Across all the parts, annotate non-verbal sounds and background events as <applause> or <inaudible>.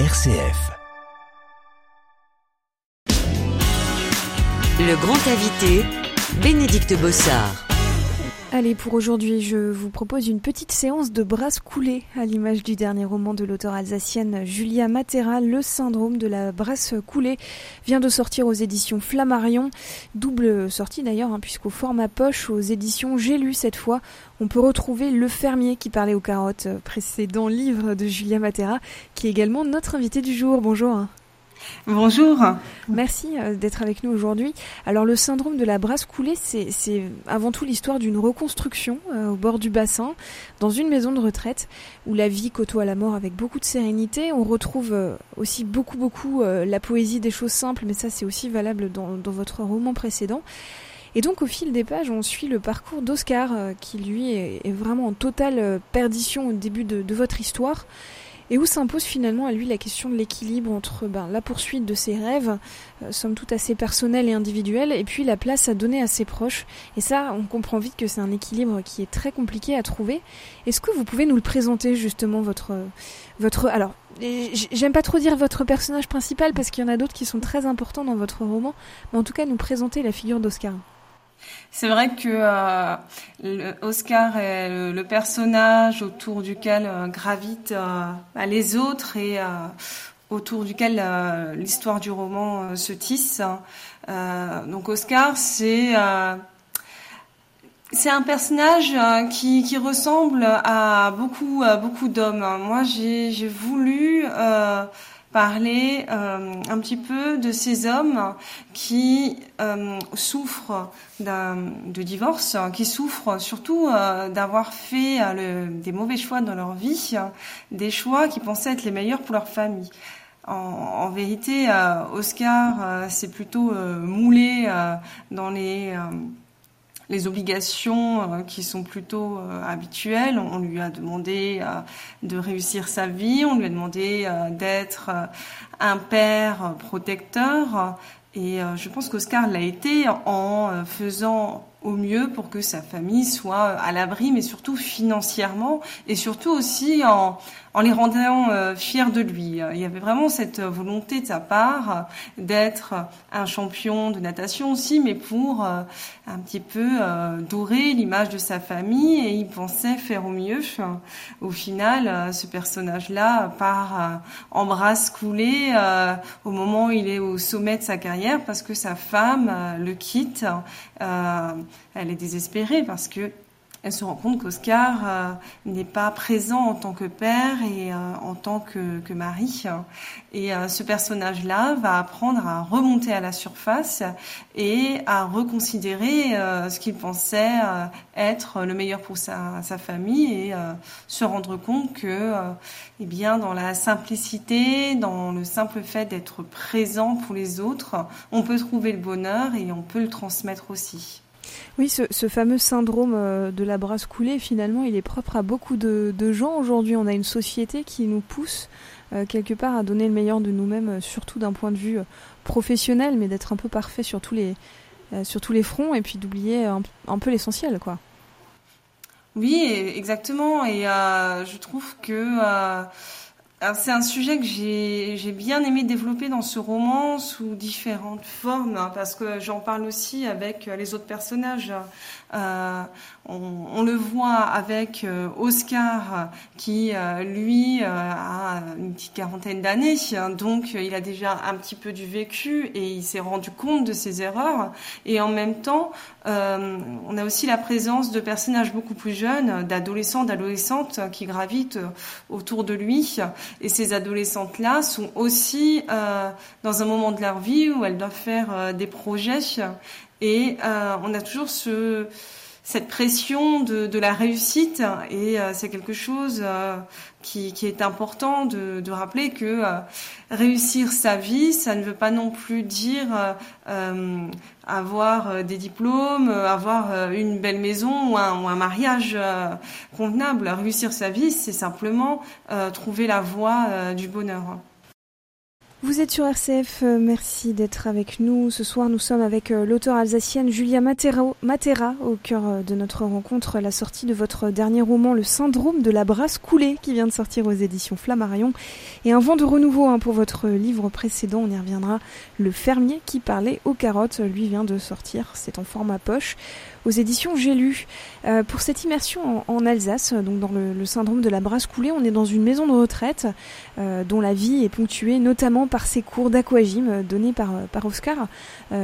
RCF. Le grand invité, Bénédicte Bossard. Allez, pour aujourd'hui, je vous propose une petite séance de brasse coulée à l'image du dernier roman de l'auteur alsacienne Julia Matera, Le syndrome de la brasse coulée, vient de sortir aux éditions Flammarion. Double sortie d'ailleurs, hein, puisqu'au format poche, aux éditions J'ai lu cette fois, on peut retrouver Le fermier qui parlait aux carottes, précédent livre de Julia Matera, qui est également notre invité du jour. Bonjour. Bonjour. Merci euh, d'être avec nous aujourd'hui. Alors le syndrome de la brasse coulée, c'est avant tout l'histoire d'une reconstruction euh, au bord du bassin, dans une maison de retraite, où la vie côtoie la mort avec beaucoup de sérénité. On retrouve euh, aussi beaucoup, beaucoup la poésie des choses simples, mais ça c'est aussi valable dans, votre roman précédent. Et donc au fil des pages, on suit le parcours d'Oscar, qui lui est, vraiment en totale perdition au début de votre histoire et où s'impose finalement à lui la question de l'équilibre entre ben, la poursuite de ses rêves, euh, somme toute assez personnels et individuels, et puis la place à donner à ses proches. Et ça, on comprend vite que c'est un équilibre qui est très compliqué à trouver. Est-ce que vous pouvez nous le présenter justement votre votre alors j'aime pas trop dire votre personnage principal parce qu'il y en a d'autres qui sont très importants dans votre roman, mais en tout cas nous présenter la figure d'Oscar. C'est vrai que euh, Oscar est le, personnage autour duquel euh, gravitent euh, bah, les autres et autour duquel l'histoire du roman se tisse. donc Oscar, c'est un personnage qui, qui, ressemble à beaucoup beaucoup d'hommes. Moi, j'ai voulu parler euh, un petit peu de ces hommes qui euh, souffrent de divorce, qui souffrent surtout euh, d'avoir fait des mauvais choix dans leur vie, des choix qui pensaient être les meilleurs pour leur famille. En, vérité, Oscar s'est plutôt moulé dans les les obligations euh, qui sont plutôt euh, habituelles. On lui a demandé euh, de réussir sa vie, on lui a demandé d'être un père protecteur. Et je pense qu'Oscar l'a été en faisant au mieux pour que sa famille soit à l'abri, mais surtout financièrement et surtout aussi en, en les rendant euh, fiers de lui. Il y avait vraiment cette volonté de sa part d'être un champion de natation aussi, mais pour euh, un petit peu euh, dorer l'image de sa famille et il pensait faire au mieux. Au final, ce personnage-là part en brasse coulée au moment où il est au sommet de sa carrière parce que sa femme le quitte elle est désespérée parce que elle se rend compte qu'Oscar euh, n'est pas présent en tant que père et euh, en tant que, mari. Et euh, ce personnage-là va apprendre à remonter à la surface et à reconsidérer ce qu'il pensait être le meilleur pour sa, sa famille et se rendre compte que, eh bien, dans la simplicité, dans le simple fait d'être présent pour les autres, on peut trouver le bonheur et on peut le transmettre aussi. Oui, ce, fameux syndrome euh, de la brasse coulée, finalement, il est propre à beaucoup de, gens aujourd'hui. On a une société qui nous pousse euh, quelque part à donner le meilleur de nous-mêmes, euh, surtout d'un point de vue professionnel, mais d'être un peu parfait sur tous les, sur tous les fronts et puis d'oublier un, peu l'essentiel, quoi. Oui, exactement. Et je trouve que c'est un sujet que j'ai bien aimé développer dans ce roman sous différentes formes, hein, parce que j'en parle aussi avec euh, les autres personnages. Euh, on, le voit avec euh, Oscar, qui lui a une petite quarantaine d'années, hein, donc il a déjà un petit peu du vécu et il s'est rendu compte de ses erreurs. Et en même temps, on a aussi la présence de personnages beaucoup plus jeunes, d'adolescents, d'adolescentes qui gravitent autour de lui et ces adolescentes-là sont aussi euh, dans un moment de leur vie où elles doivent faire euh, des projets. Et euh, on a toujours ce, cette pression de, la réussite. Et c'est quelque chose qui, qui, est important de, de rappeler que réussir sa vie, ça ne veut pas non plus dire avoir euh, des diplômes, euh, avoir euh, une belle maison ou un, ou un mariage convenable. Réussir sa vie, c'est simplement trouver la voie du bonheur. Vous êtes sur RCF, euh, merci d'être avec nous. Ce soir, nous sommes avec euh, l'auteur alsacienne Julia Matera, Matera, au cœur euh, de notre rencontre, la sortie de votre dernier roman, Le syndrome de la brasse coulée, qui vient de sortir aux éditions Flammarion, et un vent de renouveau hein, pour votre livre précédent, on y reviendra, Le fermier qui parlait aux carottes, lui vient de sortir, c'est en format poche aux éditions J'ai lu. Pour cette immersion en, Alsace, donc dans le, syndrome de la brasse coulée, on est dans une maison de retraite dont la vie est ponctuée notamment par ses cours d'aquagym euh, donnés par, par Oscar,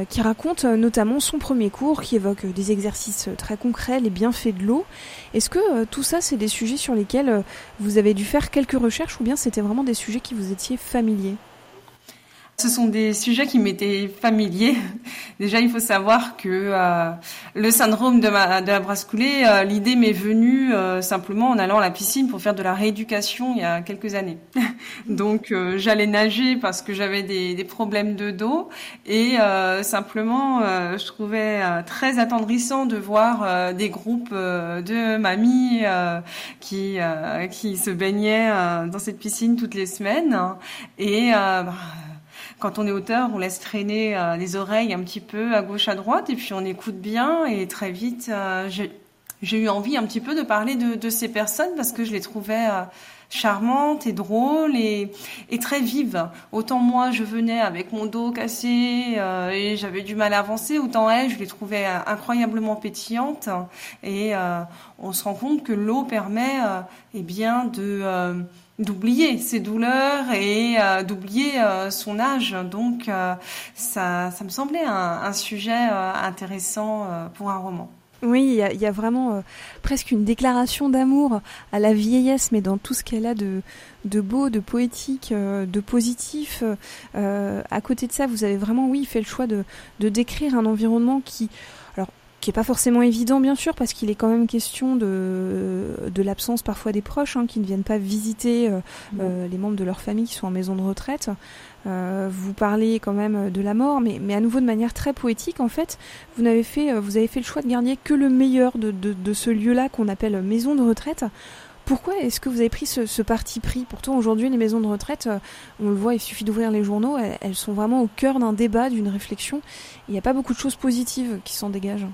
qui raconte notamment son premier cours qui évoque des exercices très concrets, les bienfaits de l'eau. Est-ce que tout ça, c'est des sujets sur lesquels vous avez dû faire quelques recherches ou bien c'était vraiment des sujets qui vous étiez familiers? Ce sont des sujets qui m'étaient familiers. <laughs> Déjà, il faut savoir que euh, le syndrome de, la brasse coulée, euh, l'idée m'est venue euh, simplement en allant à la piscine pour faire de la rééducation il y a quelques années. <laughs> Donc, j'allais nager parce que j'avais des, problèmes de dos et simplement, je trouvais très attendrissant de voir des groupes de mamies qui qui se baignaient dans cette piscine toutes les semaines et bah, quand on est auteur, on laisse traîner euh, les oreilles un petit peu à gauche, à droite, et puis on écoute bien. Et très vite, euh, j'ai eu envie un petit peu de parler de, ces personnes parce que je les trouvais euh, charmantes et drôles et, très vives. Autant moi, je venais avec mon dos cassé et j'avais du mal à avancer, autant elles, je les trouvais incroyablement pétillantes. Et on se rend compte que l'eau permet, eh bien, de d'oublier ses douleurs et euh, d'oublier euh, son âge. Donc euh, ça, ça me semblait un, sujet intéressant pour un roman. Oui, il y a, vraiment presque une déclaration d'amour à la vieillesse, mais dans tout ce qu'elle a de, de beau, de poétique, de positif. à côté de ça, vous avez vraiment, oui, fait le choix de, de décrire un environnement qui qui est pas forcément évident bien sûr parce qu'il est quand même question de, de l'absence parfois des proches hein, qui ne viennent pas visiter euh, mmh. euh, les membres de leur famille qui sont en maison de retraite. Euh, vous parlez quand même de la mort, mais, mais à nouveau de manière très poétique en fait. Vous avez fait, vous avez fait le choix de garder que le meilleur de, de, de ce lieu-là qu'on appelle maison de retraite. Pourquoi est-ce que vous avez pris ce, ce parti pris? Pourtant, aujourd'hui, les maisons de retraite, on le voit, il suffit d'ouvrir les journaux, elles, elles, sont vraiment au cœur d'un débat, d'une réflexion. Il n'y a pas beaucoup de choses positives qui s'en dégagent.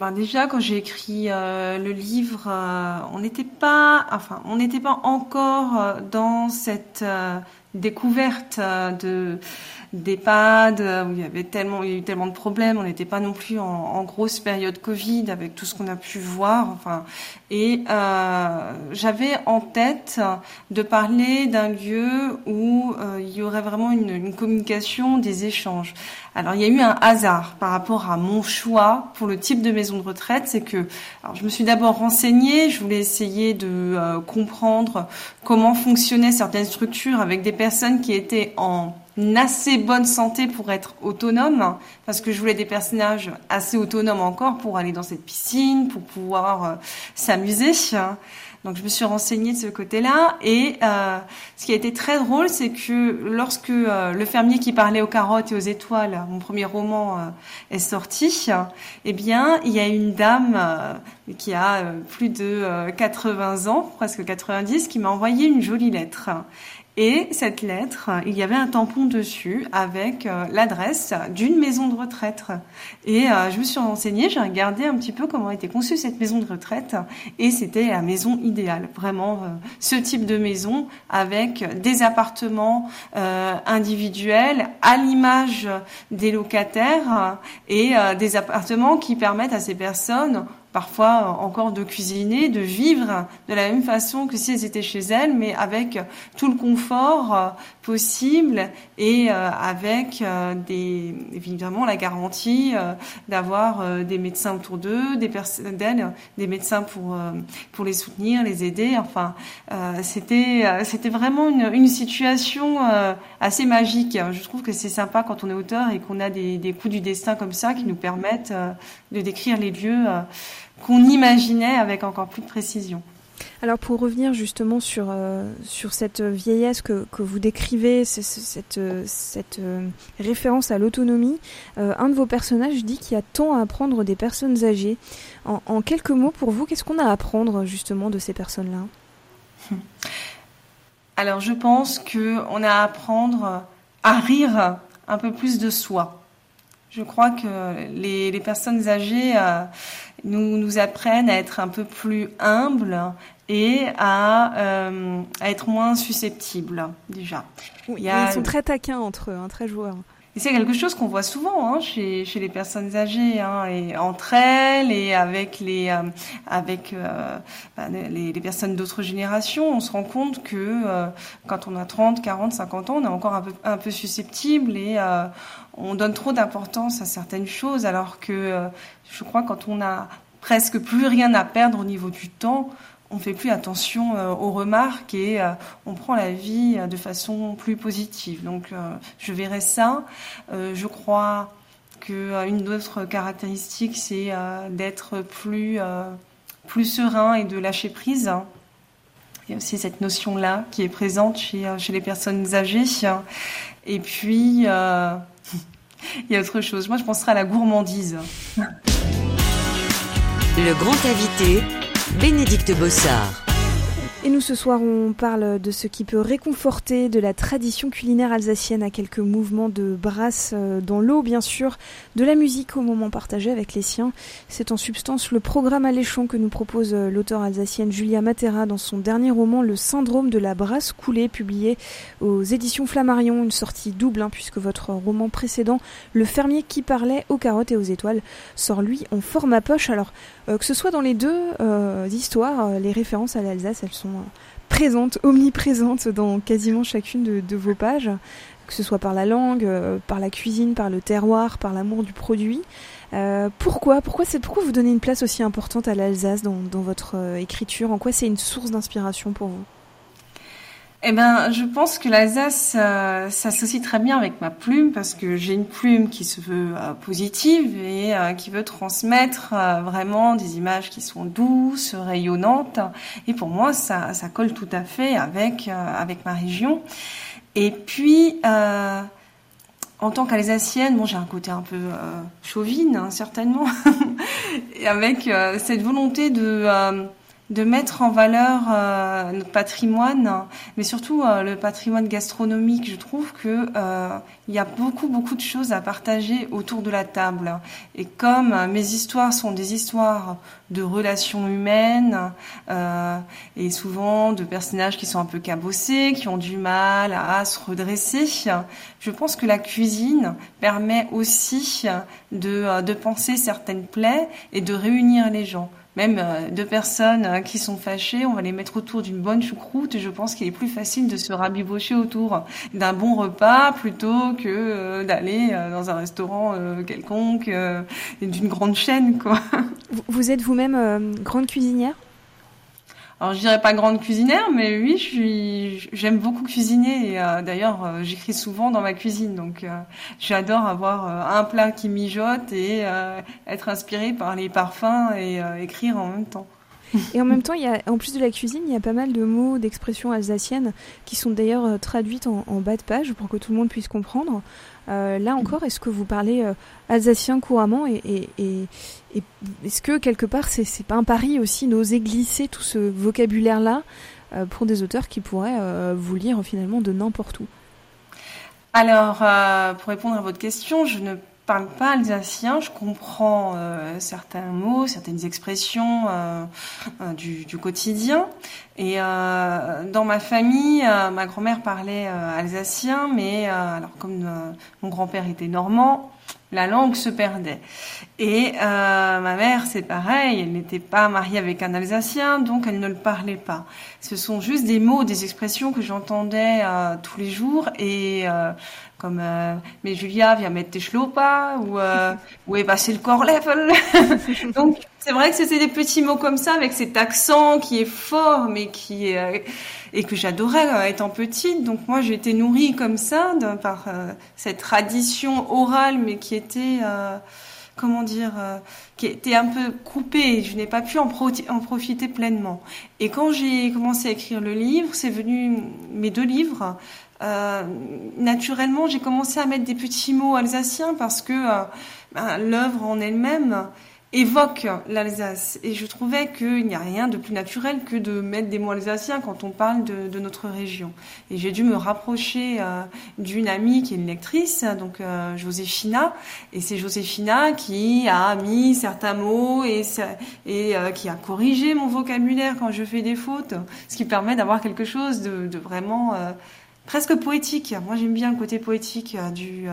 Ben déjà, quand j'ai écrit euh, le livre, euh, on n'était pas, enfin, on n'était pas encore euh, dans cette découverte de d'EHPAD où il y avait tellement, il y a eu tellement de problèmes. On n'était pas non plus en, grosse période Covid avec tout ce qu'on a pu voir. Enfin, et j'avais en tête de parler d'un lieu où il y aurait vraiment une, une communication, des échanges. Alors il y a eu un hasard par rapport à mon choix pour le type de maison de retraite, c'est que alors, je me suis d'abord renseignée, je voulais essayer de euh, comprendre comment fonctionnaient certaines structures avec des personnes qui étaient en assez bonne santé pour être autonomes, parce que je voulais des personnages assez autonomes encore pour aller dans cette piscine, pour pouvoir euh, s'amuser. Donc je me suis renseignée de ce côté-là et euh, ce qui a été très drôle, c'est que lorsque euh, le fermier qui parlait aux carottes et aux étoiles, mon premier roman euh, est sorti, eh bien il y a une dame qui a plus de 80 ans, presque 90, qui m'a envoyé une jolie lettre et cette lettre, il y avait un tampon dessus avec euh, l'adresse d'une maison de retraite. Et euh, je me suis renseignée, j'ai regardé un petit peu comment était conçue cette maison de retraite. Et c'était la maison idéale, vraiment euh, ce type de maison avec des appartements individuels à l'image des locataires et des appartements qui permettent à ces personnes parfois encore de cuisiner, de vivre de la même façon que si elles étaient chez elles, mais avec tout le confort euh, possible et euh, avec euh, des, évidemment la garantie d'avoir des médecins autour d'eux, des personnes d'elles, des médecins pour pour les soutenir, les aider. Enfin, c'était c'était vraiment une, une situation assez magique. Je trouve que c'est sympa quand on est auteur et qu'on a des, des coups du destin comme ça qui nous permettent de décrire les lieux qu'on imaginait avec encore plus de précision. Alors pour revenir justement sur, euh, sur cette vieillesse que, que vous décrivez, cette, cette euh, référence à l'autonomie, euh, un de vos personnages dit qu'il y a tant à apprendre des personnes âgées. En, en quelques mots, pour vous, qu'est-ce qu'on a à apprendre justement de ces personnes-là? Alors je pense que on a à apprendre à rire un peu plus de soi. Je crois que les, les personnes âgées euh, nous, nous apprennent à être un peu plus humbles et à, euh, à être moins susceptibles déjà. Oui, Ils sont très taquins entre eux, hein, très joueurs. Et c'est quelque chose qu'on voit souvent hein, chez, chez les personnes âgées, hein, et entre elles et avec les euh, avec euh, bah, les, les, personnes d'autres générations, on se rend compte que euh, quand on a 30, 40, 50 ans, on est encore un peu un peu susceptible et euh, on donne trop d'importance à certaines choses, alors que je crois quand on a presque plus rien à perdre au niveau du temps, on fait plus attention euh, aux remarques et euh, on prend la vie euh, de façon plus positive. Donc je verrai ça. je crois que une autre caractéristique, c'est d'être plus plus serein et de lâcher prise. Il y a aussi cette notion-là qui est présente chez, les personnes âgées. Et puis, <laughs> il y a autre chose. Moi, je penserais à la gourmandise. Le grand invité, Bénédicte Bossard. Et nous ce soir on parle de ce qui peut réconforter de la tradition culinaire alsacienne à quelques mouvements de brasse euh, dans l'eau bien sûr, de la musique au moment partagé avec les siens. C'est en substance le programme alléchant que nous propose euh, l'auteur alsacienne Julia Matera dans son dernier roman Le syndrome de la brasse coulée publié aux éditions Flammarion, une sortie double hein, puisque votre roman précédent Le fermier qui parlait aux carottes et aux étoiles sort lui en format poche. Alors que ce soit dans les deux histoires, les références à l'Alsace elles sont présente, omniprésente dans quasiment chacune de, vos pages, que ce soit par la langue, euh, par la cuisine, par le terroir, par l'amour du produit. Euh, pourquoi pourquoi, pourquoi vous donnez une place aussi importante à l'Alsace dans, votre euh, écriture? En quoi c'est une source d'inspiration pour vous? Eh ben, je pense que l'Alsace euh, s'associe très bien avec ma plume parce que j'ai une plume qui se veut euh, positive et euh, qui veut transmettre vraiment des images qui sont douces, rayonnantes. Et pour moi, ça, colle tout à fait avec avec ma région. Et puis. en tant qu'Alsacienne, bon, j'ai un côté un peu chauvine, hein, certainement, <laughs> avec cette volonté de de mettre en valeur euh, notre patrimoine, mais surtout euh, le patrimoine gastronomique. Je trouve que euh, y a beaucoup beaucoup de choses à partager autour de la table. Et comme mes histoires sont des histoires de relations humaines et souvent de personnages qui sont un peu cabossés, qui ont du mal à se redresser, je pense que la cuisine permet aussi de, de penser certaines plaies et de réunir les gens même euh, deux personnes euh, qui sont fâchées, on va les mettre autour d'une bonne choucroute et je pense qu'il est plus facile de se rabibocher autour d'un bon repas plutôt que euh, d'aller dans un restaurant quelconque d'une grande chaîne quoi. Vous êtes vous-même grande cuisinière? Alors je dirais pas grande cuisinière, mais oui, je j'aime beaucoup cuisiner. Et euh, d'ailleurs, euh, j'écris souvent dans ma cuisine, donc euh, j'adore avoir un plat qui mijote et être inspiré par les parfums et écrire en même temps. Et en même temps, il y a, en plus de la cuisine, il y a pas mal de mots, d'expressions alsaciennes qui sont d'ailleurs traduites en, bas de page pour que tout le monde puisse comprendre. Euh, là encore, est-ce que vous parlez euh, alsacien couramment et, est-ce que quelque part c'est, pas un pari aussi d'oser glisser tout ce vocabulaire-là euh, pour des auteurs qui pourraient euh, vous lire finalement de n'importe où? Alors, pour répondre à votre question, je ne parle pas alsacien, je comprends euh, certains mots, certaines expressions euh, euh du, du, quotidien. Et euh, dans ma famille, euh, ma grand-mère parlait alsacien, mais alors comme mon grand-père était normand, la langue se perdait. Et ma mère, c'est pareil, elle n'était pas mariée avec un Alsacien, donc elle ne le parlait pas. Ce sont juste des mots, des expressions que j'entendais tous les jours et comme euh, mais Julia viens mettre tes chlopas ou euh, où est passé le corps level <laughs> donc c'est vrai que c'était des petits mots comme ça avec cet accent qui est fort mais qui est, euh, et que j'adorais euh, étant petite donc moi j'ai été nourrie comme ça de, par cette tradition orale mais qui était comment dire, qui était un peu coupée. Je n'ai pas pu en, en, profiter pleinement. Et quand j'ai commencé à écrire le livre, c'est venu mes deux livres. Euh, naturellement, j'ai commencé à mettre des petits mots alsaciens parce que euh, ben, l'œuvre en elle-même évoque l'Alsace. Et je trouvais qu'il n'y a rien de plus naturel que de mettre des mots alsaciens quand on parle de, de notre région. Et j'ai dû me rapprocher euh, d'une amie qui est une lectrice, donc euh, Joséphina. Et c'est Joséphina qui a mis certains mots et, et euh, qui a corrigé mon vocabulaire quand je fais des fautes, ce qui permet d'avoir quelque chose de, de vraiment presque poétique. Moi, j'aime bien le côté poétique euh, du euh,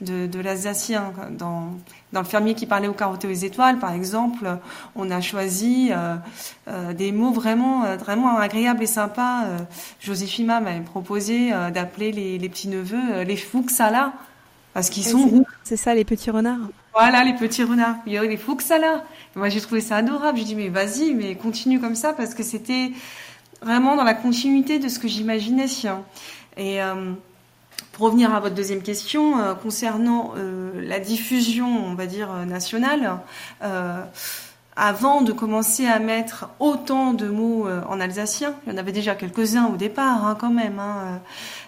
de, de l'Alsacien. Dans, dans le fermier qui parlait aux carottes et aux étoiles, par exemple, on a choisi euh, des mots vraiment vraiment agréables et sympas. Joséphine m'avait proposé d'appeler les, les petits neveux les Fuxala parce qu'ils sont roux. C'est ça, les petits renards. Voilà, les petits renards. Il y a les Fuxala. Moi, j'ai trouvé ça adorable. J'ai dit mais vas-y, mais continue comme ça parce que c'était vraiment dans la continuité de ce que j'imaginais. Et euh, pour revenir à votre deuxième question, euh, concernant euh, la diffusion, on va dire, nationale, avant de commencer à mettre autant de mots en alsacien, il y en avait déjà quelques-uns au départ hein, quand même. Hein,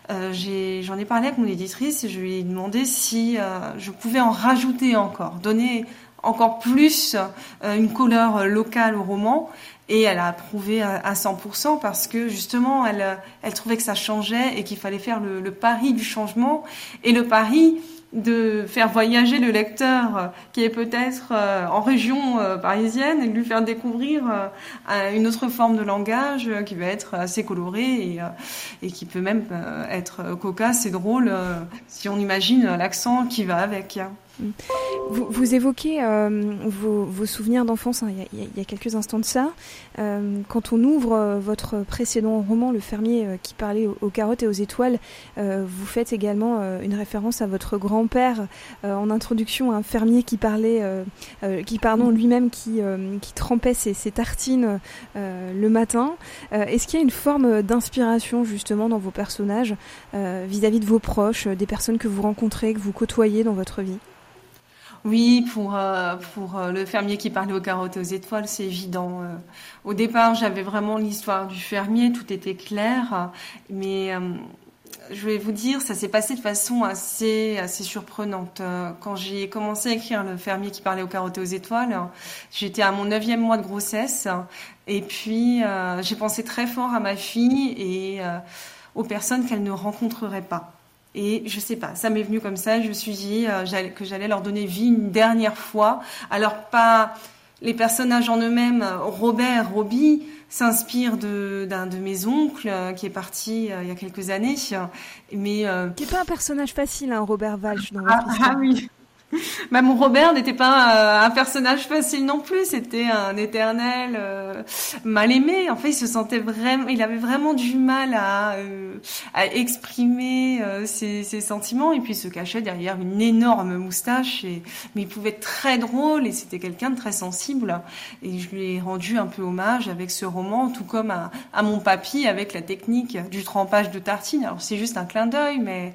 j'en ai, parlé avec mon éditrice et je lui ai demandé si je pouvais en rajouter encore, donner encore plus une couleur locale au roman et elle a approuvé à 100% parce que justement, elle, elle trouvait que ça changeait et qu'il fallait faire le, le, pari du changement et le pari de faire voyager le lecteur qui est peut-être euh, en région euh, parisienne et de lui faire découvrir euh, une autre forme de langage qui va être assez coloré et, et qui peut même être cocasse et drôle si on imagine l'accent qui va avec. Vous, vous évoquez euh, vos, souvenirs d'enfance hein, il, y a quelques instants de ça. Euh, quand on ouvre euh, votre précédent roman, Le fermier qui parlait aux, carottes et aux étoiles, vous faites également une référence à votre grand-père en introduction, un fermier qui parlait, qui pardon lui-même qui, trempait ses, tartines le matin. Est-ce qu'il y a une forme d'inspiration justement dans vos personnages vis-à-vis -vis de vos proches, des personnes que vous rencontrez, que vous côtoyez dans votre vie? Oui, pour euh, pour euh, le fermier qui parlait aux carottes et aux étoiles, c'est évident. Euh, au départ, j'avais vraiment l'histoire du fermier, tout était clair, mais je vais vous dire, ça s'est passé de façon assez assez surprenante. Quand j'ai commencé à écrire le fermier qui parlait aux carottes et aux étoiles, j'étais à mon neuvième mois de grossesse, et puis j'ai pensé très fort à ma fille et aux personnes qu'elle ne rencontrerait pas. Et je sais pas, ça m'est venu comme ça. Je me suis dit euh, que j'allais leur donner vie une dernière fois. Alors pas les personnages en eux-mêmes. Robert, Robbie s'inspire de d'un de mes oncles euh, qui est parti euh, il y a quelques années. Mais euh, qui est pas un personnage facile, hein, Robert Walsh dans ah, ah oui. <laughs> Bah, mon Robert n'était pas euh, un personnage facile non plus, c'était un éternel euh, mal aimé. En fait, il se sentait vraiment, il avait vraiment du mal à, euh, à exprimer euh, ses, ses, sentiments et puis il se cachait derrière une énorme moustache. Et, mais il pouvait être très drôle et c'était quelqu'un de très sensible. Et je lui ai rendu un peu hommage avec ce roman, tout comme à, à mon papy avec la technique du trempage de tartine. Alors c'est juste un clin d'œil, mais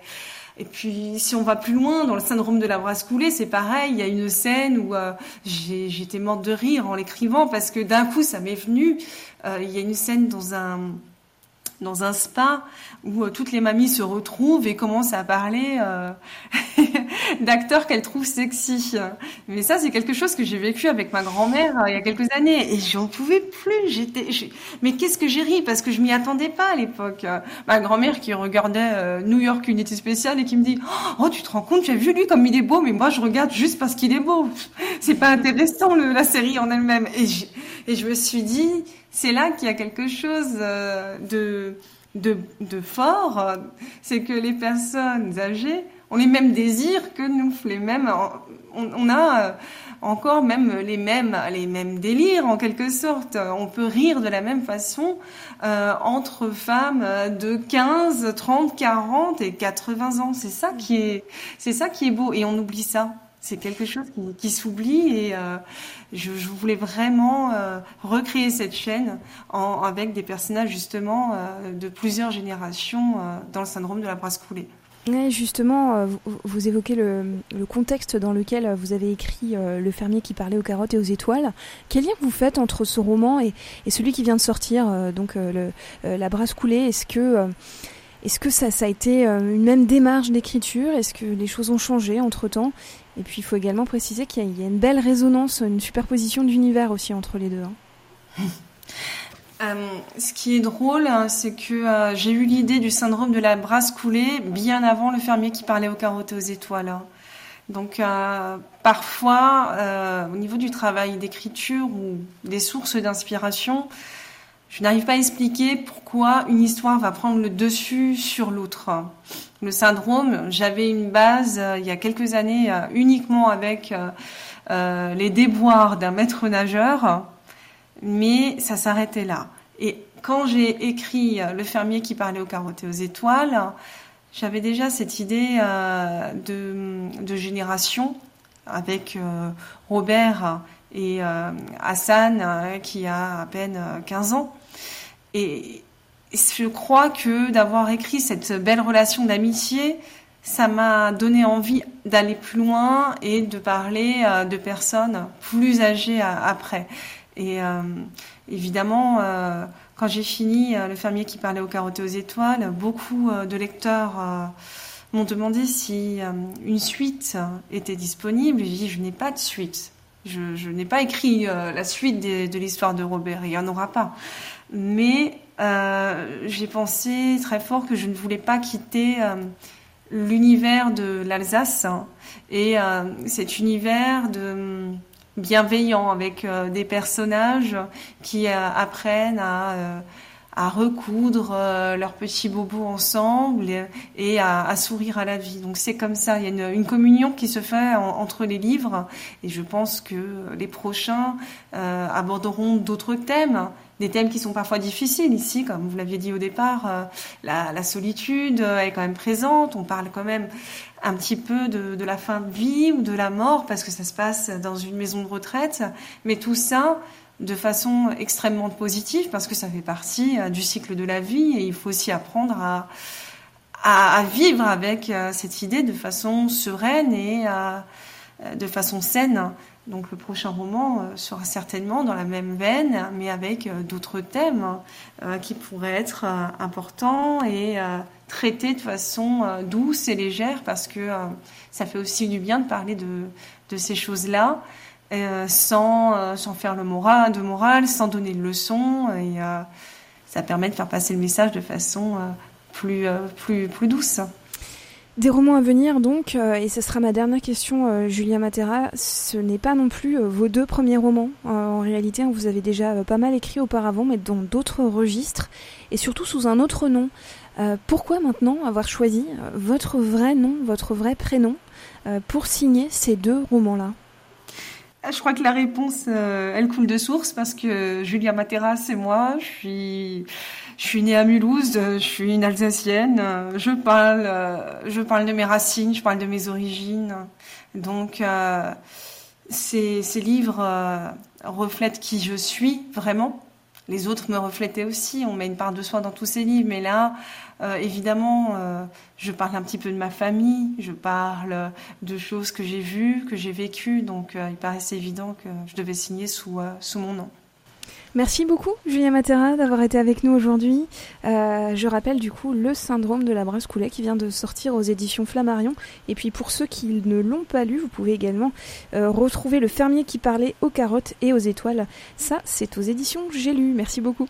et puis, si on va plus loin, dans le syndrome de la brasse coulée, c'est pareil. Il y a une scène où euh, j'étais morte de rire en l'écrivant parce que d'un coup, ça m'est venu. Euh, il y a une scène dans un dans un spa où euh, toutes les mamies se retrouvent et commencent à parler euh, <laughs> <laughs> d'acteurs qu'elles trouvent sexy. Mais ça, c'est quelque chose que j'ai vécu avec ma grand-mère euh, il y a quelques années et j'en pouvais plus. J'étais, mais qu'est-ce que j'ai ri parce que je m'y attendais pas à l'époque. Ma grand-mère qui regardait euh, New York Unité Spéciale et qui me dit "Oh, tu te rends compte, tu as vu lui comme il est beau, mais moi je regarde juste parce qu'il est beau. C'est pas intéressant la série en elle-même." Et je, et je me suis dit c'est là qu'il y a quelque chose euh, de, de, de fort, c'est que les personnes âgées ont les mêmes désirs que nous, les mêmes, on, a euh, encore même les mêmes, les mêmes délires en quelque sorte. On peut rire de la même façon euh, entre femmes de 15, 30, 40 et 80 ans. C'est ça qui est, c'est ça qui est beau et on oublie ça c'est quelque chose qui, qui s'oublie et euh, je, voulais vraiment euh, recréer cette chaîne avec des personnages justement euh, de plusieurs générations euh, dans le syndrome de la brasse coulée. Justement, euh, vous, évoquez le, contexte dans lequel vous avez écrit euh, Le fermier qui parlait aux carottes et aux étoiles. Quel lien vous faites entre ce roman et, celui qui vient de sortir, donc La brasse coulée? Est-ce que Est-ce que ça, ça a été une même démarche d'écriture? Est-ce que les choses ont changé entre-temps? Et puis il faut également préciser qu'il y, a une belle résonance, une superposition d'univers aussi entre les deux. Hein. <laughs> ce qui est drôle, hein, c'est que j'ai eu l'idée du syndrome de la brasse coulée bien avant le fermier qui parlait aux carottes et aux étoiles. Hein. Donc euh, parfois, euh, au niveau du travail d'écriture ou des sources d'inspiration, je n'arrive pas à expliquer pourquoi une histoire va prendre le dessus sur l'autre. Le syndrome, j'avais une base euh, il y a quelques années uniquement avec les déboires d'un maître nageur, mais ça s'arrêtait là. Et quand j'ai écrit Le fermier qui parlait aux carottes et aux étoiles, j'avais déjà cette idée euh, de, génération avec euh, Robert et euh, Hassan qui a à peine 15 ans. Et je crois que d'avoir écrit cette belle relation d'amitié, ça m'a donné envie d'aller plus loin et de parler de personnes plus âgées après. Et évidemment, quand j'ai fini euh, Le fermier qui parlait aux carottes et aux étoiles, beaucoup euh, de lecteurs euh, m'ont demandé si une suite était disponible. J'ai dit, je n'ai pas de suite. Je, n'ai pas écrit la suite de l'histoire de Robert, il n'y en aura pas. Mais j'ai pensé très fort que je ne voulais pas quitter l'univers de l'Alsace et cet univers de bienveillant avec euh, des personnages qui euh, apprennent à, euh, à recoudre leurs petits bobos ensemble et, à, sourire à la vie. Donc c'est comme ça, il y a une, communion qui se fait entre les livres et je pense que les prochains aborderont d'autres thèmes des thèmes qui sont parfois difficiles. Ici, comme vous l'aviez dit au départ, la, la, solitude est quand même présente, on parle quand même un petit peu de, la fin de vie ou de la mort parce que ça se passe dans une maison de retraite, mais tout ça de façon extrêmement positive parce que ça fait partie euh, du cycle de la vie. Et il faut aussi apprendre à, vivre avec euh, cette idée de façon sereine et euh, de façon saine. Donc le prochain roman sera certainement dans la même veine, mais avec d'autres thèmes qui pourraient être importants et traiter de façon euh, douce et légère parce que euh, ça fait aussi du bien de parler de, ces choses-là euh, sans, sans faire le moral, de morale, sans donner de leçons et ça permet de faire passer le message de façon plus, plus, plus douce. Des romans à venir donc, et ce sera ma dernière question, Julia Matera. Ce n'est pas non plus vos deux premiers romans. en réalité, hein, vous avez déjà pas mal écrit auparavant, mais dans d'autres registres, et surtout sous un autre nom. Euh, pourquoi maintenant avoir choisi euh, votre vrai nom, votre vrai prénom euh, pour signer ces deux romans-là? Je crois que la réponse, elle coule de source parce que Julia Matera, c'est moi. Je suis, je suis née à Mulhouse, je suis une Alsacienne. Je parle, je parle de mes racines, je parle de mes origines. Donc, ces, livres reflètent qui je suis vraiment. Les autres me reflétaient aussi. On met une part de soi dans tous ces livres, mais là, euh, évidemment, euh, je parle un petit peu de ma famille, je parle de choses que j'ai vues, que j'ai vécues, donc euh, il paraissait évident que je devais signer sous mon nom. Merci beaucoup, Julien Matera, d'avoir été avec nous aujourd'hui. je rappelle du coup le syndrome de la brasse coulée qui vient de sortir aux éditions Flammarion. Et puis pour ceux qui ne l'ont pas lu, vous pouvez également retrouver Le fermier qui parlait aux carottes et aux étoiles. Ça, c'est aux éditions J'ai lu. Merci beaucoup.